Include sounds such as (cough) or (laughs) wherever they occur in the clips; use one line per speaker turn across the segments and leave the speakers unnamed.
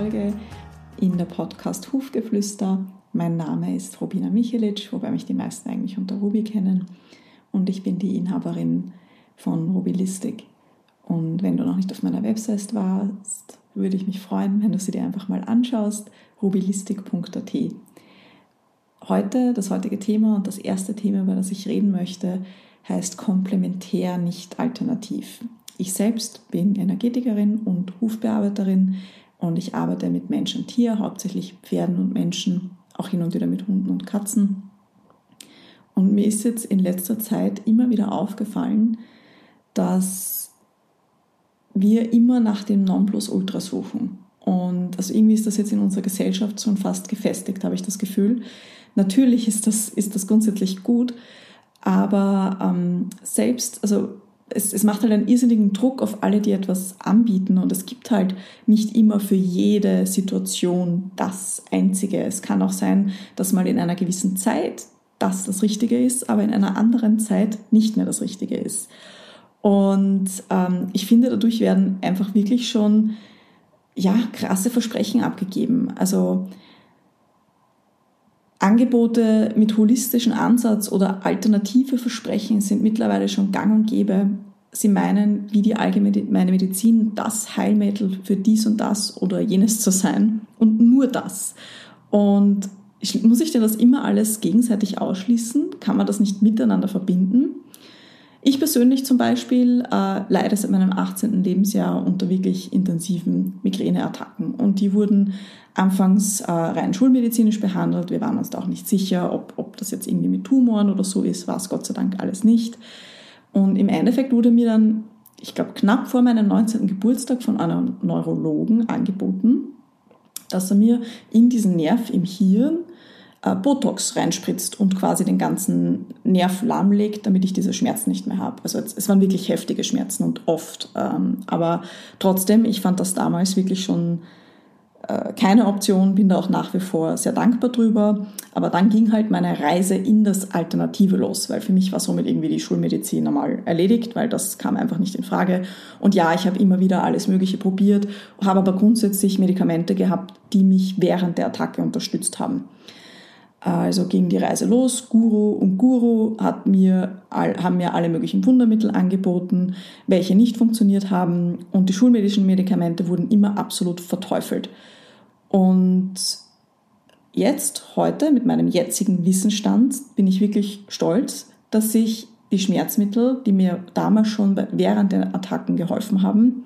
Folge in der Podcast Hufgeflüster. Mein Name ist Robina Michelic, wobei mich die meisten eigentlich unter Ruby kennen. Und ich bin die Inhaberin von Rubylistic. Und wenn du noch nicht auf meiner Website warst, würde ich mich freuen, wenn du sie dir einfach mal anschaust. rubylistic.at. Heute, das heutige Thema und das erste Thema, über das ich reden möchte, heißt komplementär, nicht alternativ. Ich selbst bin Energetikerin und Hufbearbeiterin und ich arbeite mit Mensch und Tier, hauptsächlich Pferden und Menschen, auch hin und wieder mit Hunden und Katzen. Und mir ist jetzt in letzter Zeit immer wieder aufgefallen, dass wir immer nach dem Nonplusultra suchen. Und also irgendwie ist das jetzt in unserer Gesellschaft schon fast gefestigt, habe ich das Gefühl. Natürlich ist das, ist das grundsätzlich gut, aber ähm, selbst, also es, es macht halt einen irrsinnigen Druck auf alle, die etwas anbieten. Und es gibt halt nicht immer für jede Situation das Einzige. Es kann auch sein, dass mal in einer gewissen Zeit das das Richtige ist, aber in einer anderen Zeit nicht mehr das Richtige ist. Und ähm, ich finde, dadurch werden einfach wirklich schon ja, krasse Versprechen abgegeben. Also Angebote mit holistischem Ansatz oder alternative Versprechen sind mittlerweile schon gang und gäbe. Sie meinen, wie die allgemeine Medizin, das Heilmittel für dies und das oder jenes zu sein und nur das. Und muss ich denn das immer alles gegenseitig ausschließen? Kann man das nicht miteinander verbinden? Ich persönlich zum Beispiel äh, leide seit meinem 18. Lebensjahr unter wirklich intensiven Migräneattacken und die wurden anfangs äh, rein schulmedizinisch behandelt. Wir waren uns da auch nicht sicher, ob, ob das jetzt irgendwie mit Tumoren oder so ist, war es Gott sei Dank alles nicht. Und im Endeffekt wurde mir dann, ich glaube, knapp vor meinem 19. Geburtstag von einem Neurologen angeboten, dass er mir in diesen Nerv im Hirn äh, Botox reinspritzt und quasi den ganzen Nerv lahmlegt, damit ich diese Schmerzen nicht mehr habe. Also es, es waren wirklich heftige Schmerzen und oft. Ähm, aber trotzdem, ich fand das damals wirklich schon keine Option, bin da auch nach wie vor sehr dankbar drüber. Aber dann ging halt meine Reise in das Alternative los, weil für mich war somit irgendwie die Schulmedizin einmal erledigt, weil das kam einfach nicht in Frage. Und ja, ich habe immer wieder alles Mögliche probiert, habe aber grundsätzlich Medikamente gehabt, die mich während der Attacke unterstützt haben. Also ging die Reise los. Guru und Guru hat mir, haben mir alle möglichen Wundermittel angeboten, welche nicht funktioniert haben. Und die schulmedischen Medikamente wurden immer absolut verteufelt. Und jetzt, heute, mit meinem jetzigen Wissensstand, bin ich wirklich stolz, dass ich die Schmerzmittel, die mir damals schon während der Attacken geholfen haben,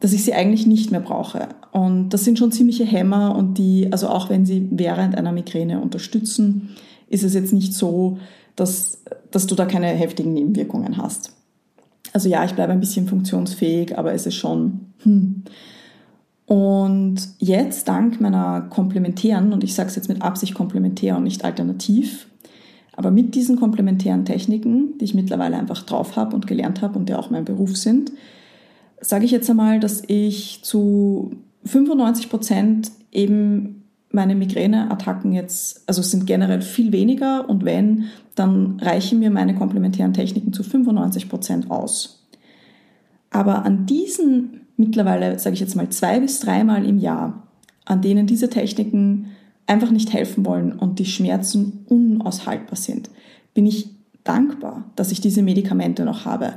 dass ich sie eigentlich nicht mehr brauche. Und das sind schon ziemliche Hämmer und die, also auch wenn sie während einer Migräne unterstützen, ist es jetzt nicht so, dass, dass du da keine heftigen Nebenwirkungen hast. Also ja, ich bleibe ein bisschen funktionsfähig, aber es ist schon, hm. Und jetzt, dank meiner komplementären, und ich sage es jetzt mit Absicht komplementär und nicht alternativ, aber mit diesen komplementären Techniken, die ich mittlerweile einfach drauf habe und gelernt habe und die auch mein Beruf sind, sage ich jetzt einmal, dass ich zu 95 Prozent eben meine Migräneattacken jetzt, also sind generell viel weniger und wenn, dann reichen mir meine komplementären Techniken zu 95 Prozent aus. Aber an diesen mittlerweile, sage ich jetzt mal, zwei bis dreimal im Jahr, an denen diese Techniken einfach nicht helfen wollen und die Schmerzen unaushaltbar sind, bin ich dankbar, dass ich diese Medikamente noch habe.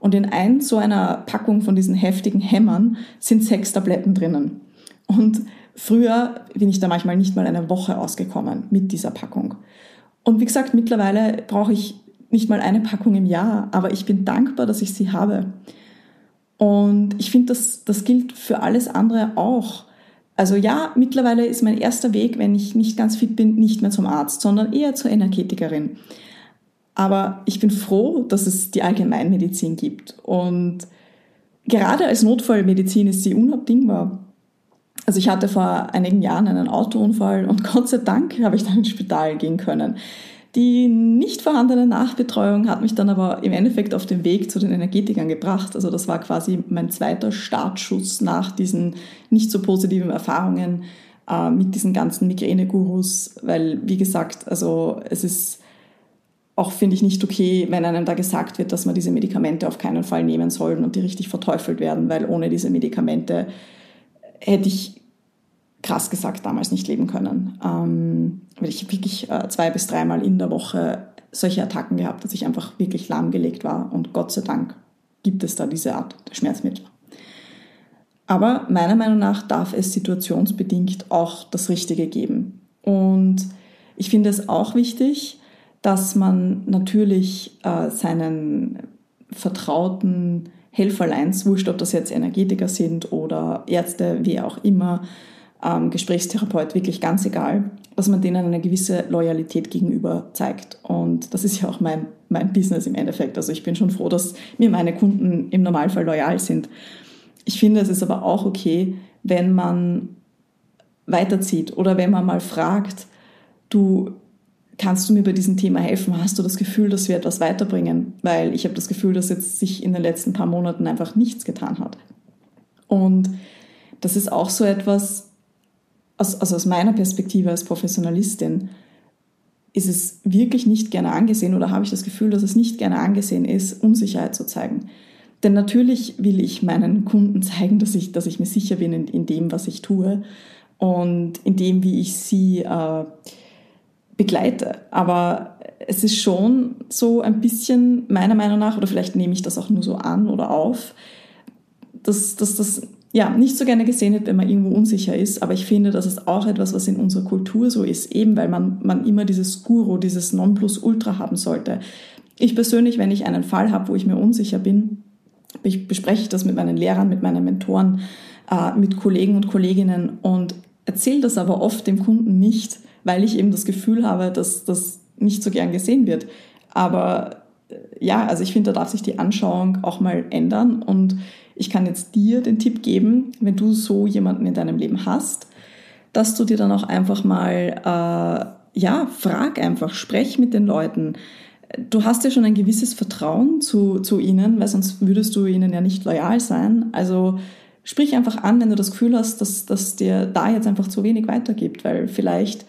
Und in ein so einer Packung von diesen heftigen Hämmern sind sechs Tabletten drinnen. Und früher bin ich da manchmal nicht mal eine Woche ausgekommen mit dieser Packung. Und wie gesagt, mittlerweile brauche ich nicht mal eine Packung im Jahr, aber ich bin dankbar, dass ich sie habe. Und ich finde, das, das gilt für alles andere auch. Also ja, mittlerweile ist mein erster Weg, wenn ich nicht ganz fit bin, nicht mehr zum Arzt, sondern eher zur Energetikerin. Aber ich bin froh, dass es die Allgemeinmedizin gibt. Und gerade als Notfallmedizin ist sie unabdingbar. Also ich hatte vor einigen Jahren einen Autounfall und (laughs) Gott sei Dank habe ich dann ins Spital gehen können. Die nicht vorhandene Nachbetreuung hat mich dann aber im Endeffekt auf den Weg zu den Energetikern gebracht. Also das war quasi mein zweiter Startschuss nach diesen nicht so positiven Erfahrungen äh, mit diesen ganzen Migräne-Gurus, weil wie gesagt, also es ist auch finde ich nicht okay, wenn einem da gesagt wird, dass man diese Medikamente auf keinen Fall nehmen soll und die richtig verteufelt werden, weil ohne diese Medikamente hätte ich krass gesagt damals nicht leben können. Ähm, weil ich wirklich äh, zwei bis dreimal in der Woche solche Attacken gehabt, dass ich einfach wirklich lahmgelegt war und Gott sei Dank gibt es da diese Art Schmerzmittel. Aber meiner Meinung nach darf es situationsbedingt auch das Richtige geben. Und ich finde es auch wichtig, dass man natürlich äh, seinen vertrauten Helferleins, wurscht, ob das jetzt Energetiker sind oder Ärzte, wie auch immer, ähm, Gesprächstherapeut, wirklich ganz egal, dass man denen eine gewisse Loyalität gegenüber zeigt. Und das ist ja auch mein, mein Business im Endeffekt. Also ich bin schon froh, dass mir meine Kunden im Normalfall loyal sind. Ich finde, es ist aber auch okay, wenn man weiterzieht oder wenn man mal fragt, du, kannst du mir bei diesem Thema helfen? Hast du das Gefühl, dass wir etwas weiterbringen? Weil ich habe das Gefühl, dass jetzt sich in den letzten paar Monaten einfach nichts getan hat. Und das ist auch so etwas, also aus meiner Perspektive als Professionalistin, ist es wirklich nicht gerne angesehen oder habe ich das Gefühl, dass es nicht gerne angesehen ist, Unsicherheit zu zeigen. Denn natürlich will ich meinen Kunden (laughs) zeigen, dass ich, dass ich mir sicher bin in, in dem, was ich tue und in dem, wie ich sie äh, begleite. Aber es ist schon so ein bisschen, meiner Meinung nach, oder vielleicht nehme ich das auch nur so an oder auf, dass, dass das ja, nicht so gerne gesehen wird, wenn man irgendwo unsicher ist. Aber ich finde, das ist auch etwas, was in unserer Kultur so ist, eben weil man, man immer dieses Guru, dieses Nonplusultra haben sollte. Ich persönlich, wenn ich einen Fall habe, wo ich mir unsicher bin, bespreche ich das mit meinen Lehrern, mit meinen Mentoren, äh, mit Kollegen und Kolleginnen und erzähle das aber oft dem Kunden nicht, weil ich eben das Gefühl habe, dass das nicht so gern gesehen wird. Aber äh, ja, also ich finde, da darf sich die Anschauung auch mal ändern und ich kann jetzt dir den Tipp geben, wenn du so jemanden in deinem Leben hast, dass du dir dann auch einfach mal, äh, ja, frag einfach, sprech mit den Leuten. Du hast ja schon ein gewisses Vertrauen zu, zu ihnen, weil sonst würdest du ihnen ja nicht loyal sein. Also sprich einfach an, wenn du das Gefühl hast, dass, dass dir da jetzt einfach zu wenig weitergibt, weil vielleicht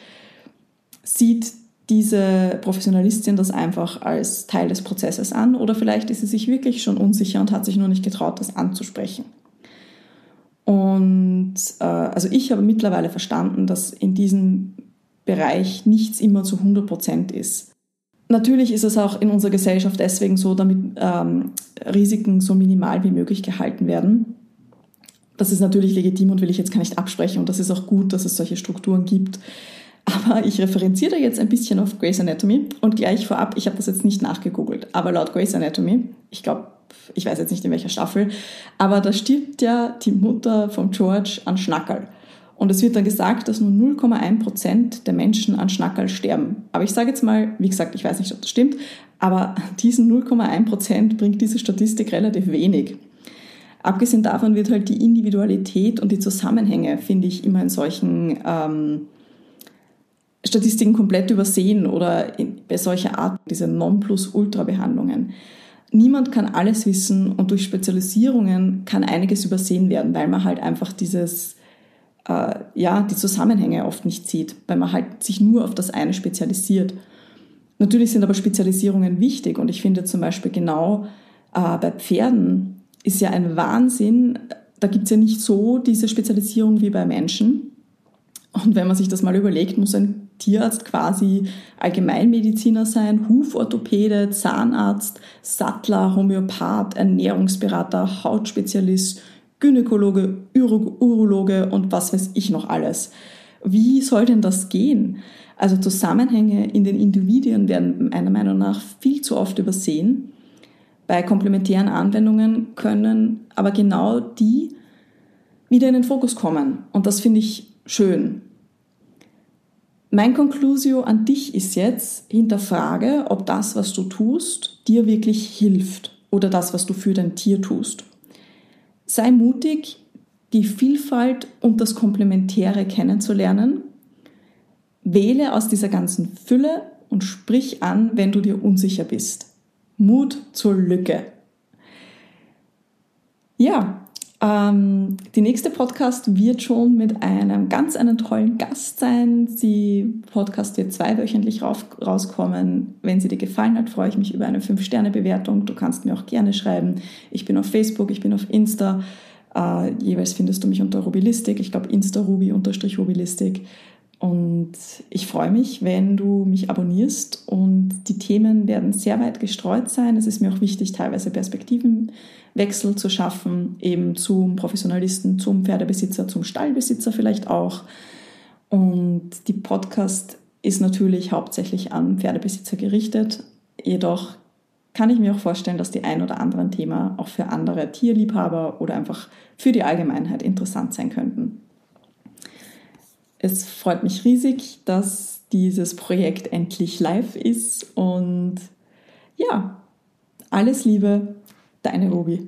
sieht diese Professionalistin das einfach als Teil des Prozesses an oder vielleicht ist sie sich wirklich schon unsicher und hat sich nur nicht getraut, das anzusprechen. Und äh, also ich habe mittlerweile verstanden, dass in diesem Bereich nichts immer zu 100 Prozent ist. Natürlich ist es auch in unserer Gesellschaft deswegen so, damit ähm, Risiken so minimal wie möglich gehalten werden. Das ist natürlich legitim und will ich jetzt gar nicht absprechen und das ist auch gut, dass es solche Strukturen gibt. Aber ich referenziere da jetzt ein bisschen auf Grey's Anatomy und gleich vorab, ich habe das jetzt nicht nachgegoogelt, aber laut Grey's Anatomy, ich glaube, ich weiß jetzt nicht in welcher Staffel, aber da stirbt ja die Mutter von George an Schnackerl. Und es wird dann gesagt, dass nur 0,1% der Menschen an Schnackerl sterben. Aber ich sage jetzt mal, wie gesagt, ich weiß nicht, ob das stimmt, aber diesen 0,1% bringt diese Statistik relativ wenig. Abgesehen davon wird halt die Individualität und die Zusammenhänge, finde ich, immer in solchen ähm, Statistiken komplett übersehen oder in, bei solcher Art, diese Non-Plus-Ultra-Behandlungen. Niemand kann alles wissen und durch Spezialisierungen kann einiges übersehen werden, weil man halt einfach dieses, äh, ja, die Zusammenhänge oft nicht sieht, weil man halt sich nur auf das eine spezialisiert. Natürlich sind aber Spezialisierungen wichtig und ich finde zum Beispiel genau äh, bei Pferden ist ja ein Wahnsinn, da gibt es ja nicht so diese Spezialisierung wie bei Menschen. Und wenn man sich das mal überlegt, muss ein Tierarzt quasi Allgemeinmediziner sein, Huforthopäde, Zahnarzt, Sattler, Homöopath, Ernährungsberater, Hautspezialist, Gynäkologe, Urologe und was weiß ich noch alles. Wie soll denn das gehen? Also Zusammenhänge in den Individuen werden meiner Meinung nach viel zu oft übersehen. Bei komplementären Anwendungen können aber genau die wieder in den Fokus kommen. Und das finde ich schön. Mein Conclusio an dich ist jetzt, hinterfrage, ob das, was du tust, dir wirklich hilft oder das, was du für dein Tier tust. Sei mutig, die Vielfalt und das Komplementäre kennenzulernen. Wähle aus dieser ganzen Fülle und sprich an, wenn du dir unsicher bist. Mut zur Lücke. Ja, ähm, die nächste Podcast wird schon mit einem ganz einen tollen Gast sein. Die Podcast wird zweiwöchentlich rauskommen. Wenn sie dir gefallen hat, freue ich mich über eine 5-Sterne-Bewertung. Du kannst mir auch gerne schreiben. Ich bin auf Facebook, ich bin auf Insta. Äh, jeweils findest du mich unter Rubilistik. Ich glaube, Insta-Ruby-Rubilistik. Und ich freue mich, wenn du mich abonnierst. Und die Themen werden sehr weit gestreut sein. Es ist mir auch wichtig, teilweise Perspektivenwechsel zu schaffen, eben zum Professionalisten, zum Pferdebesitzer, zum Stallbesitzer vielleicht auch. Und die Podcast ist natürlich hauptsächlich an Pferdebesitzer gerichtet. Jedoch kann ich mir auch vorstellen, dass die ein oder anderen Themen auch für andere Tierliebhaber oder einfach für die Allgemeinheit interessant sein könnten. Es freut mich riesig, dass dieses Projekt endlich live ist und ja, alles Liebe, deine Ruby.